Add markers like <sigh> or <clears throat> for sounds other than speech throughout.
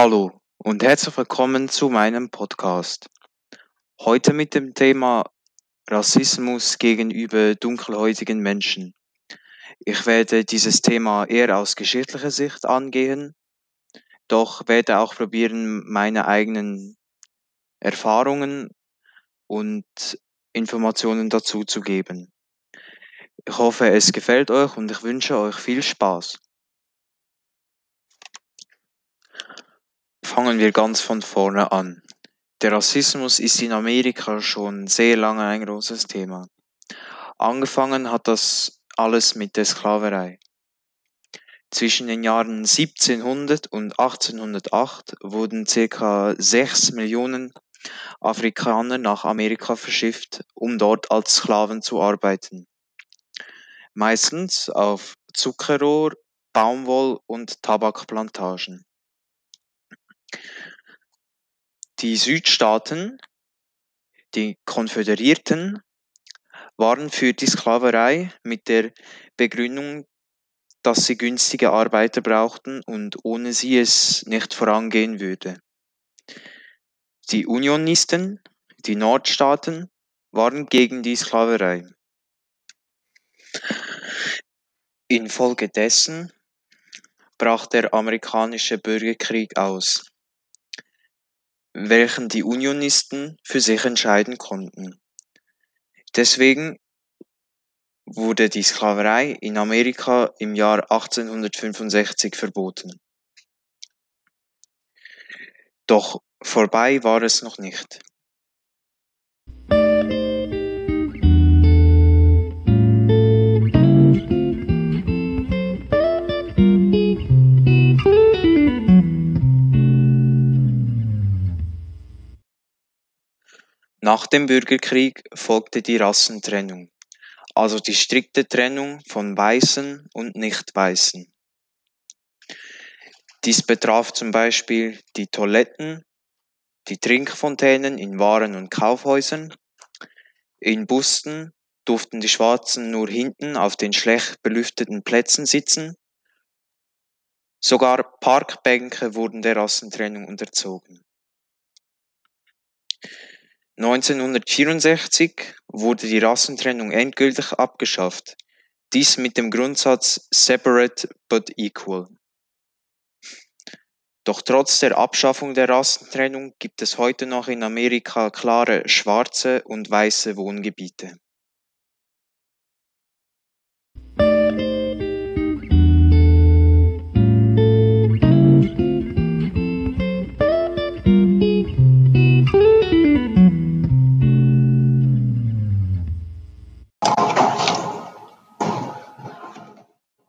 Hallo und herzlich willkommen zu meinem Podcast. Heute mit dem Thema Rassismus gegenüber dunkelhäutigen Menschen. Ich werde dieses Thema eher aus geschichtlicher Sicht angehen, doch werde auch probieren, meine eigenen Erfahrungen und Informationen dazu zu geben. Ich hoffe, es gefällt euch und ich wünsche euch viel Spaß. Fangen wir ganz von vorne an. Der Rassismus ist in Amerika schon sehr lange ein großes Thema. Angefangen hat das alles mit der Sklaverei. Zwischen den Jahren 1700 und 1808 wurden circa 6 Millionen Afrikaner nach Amerika verschifft, um dort als Sklaven zu arbeiten. Meistens auf Zuckerrohr, Baumwoll- und Tabakplantagen. Die Südstaaten, die Konföderierten, waren für die Sklaverei mit der Begründung, dass sie günstige Arbeiter brauchten und ohne sie es nicht vorangehen würde. Die Unionisten, die Nordstaaten, waren gegen die Sklaverei. Infolgedessen brach der amerikanische Bürgerkrieg aus welchen die Unionisten für sich entscheiden konnten. Deswegen wurde die Sklaverei in Amerika im Jahr 1865 verboten. Doch vorbei war es noch nicht. Nach dem Bürgerkrieg folgte die Rassentrennung, also die strikte Trennung von Weißen und Nicht-Weißen. Dies betraf zum Beispiel die Toiletten, die Trinkfontänen in Waren- und Kaufhäusern. In Bussen durften die Schwarzen nur hinten auf den schlecht belüfteten Plätzen sitzen. Sogar Parkbänke wurden der Rassentrennung unterzogen. 1964 wurde die Rassentrennung endgültig abgeschafft, dies mit dem Grundsatz Separate but Equal. Doch trotz der Abschaffung der Rassentrennung gibt es heute noch in Amerika klare schwarze und weiße Wohngebiete.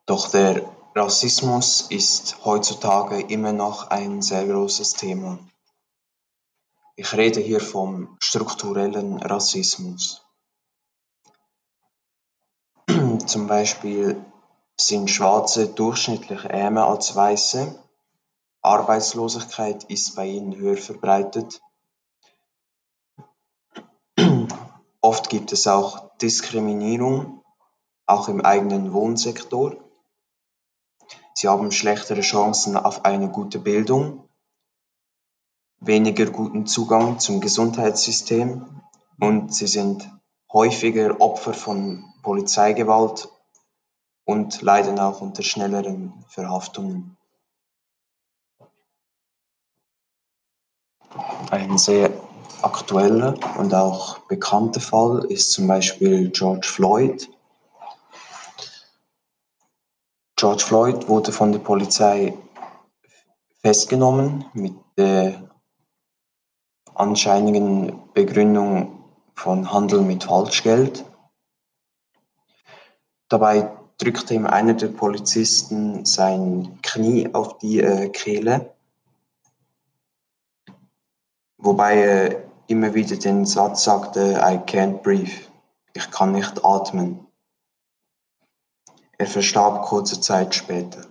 Doch der Rassismus ist heutzutage immer noch ein sehr großes Thema. Ich rede hier vom strukturellen Rassismus. <clears throat> Zum Beispiel sind Schwarze durchschnittlich ärmer als Weiße, Arbeitslosigkeit ist bei ihnen höher verbreitet. <clears throat> Oft gibt es auch Diskriminierung, auch im eigenen Wohnsektor. Sie haben schlechtere Chancen auf eine gute Bildung, weniger guten Zugang zum Gesundheitssystem und sie sind häufiger Opfer von Polizeigewalt und leiden auch unter schnelleren Verhaftungen. Ein sehr aktueller und auch bekannter Fall ist zum Beispiel George Floyd, George Floyd wurde von der Polizei festgenommen mit der anscheinigen Begründung von Handel mit Falschgeld. Dabei drückte ihm einer der Polizisten sein Knie auf die äh, Kehle, wobei er immer wieder den Satz sagte, I can't breathe, ich kann nicht atmen. Er verstarb kurze Zeit später.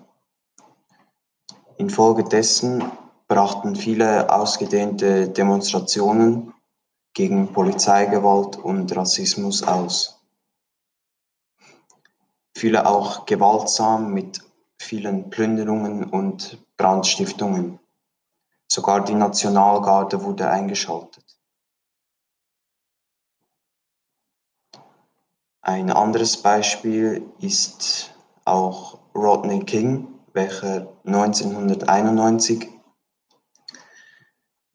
Infolgedessen brachten viele ausgedehnte Demonstrationen gegen Polizeigewalt und Rassismus aus. Viele auch gewaltsam mit vielen Plünderungen und Brandstiftungen. Sogar die Nationalgarde wurde eingeschaltet. Ein anderes Beispiel ist auch Rodney King, welcher 1991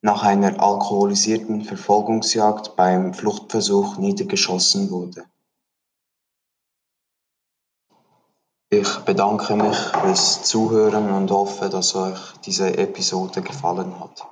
nach einer alkoholisierten Verfolgungsjagd beim Fluchtversuch niedergeschossen wurde. Ich bedanke mich fürs Zuhören und hoffe, dass euch diese Episode gefallen hat.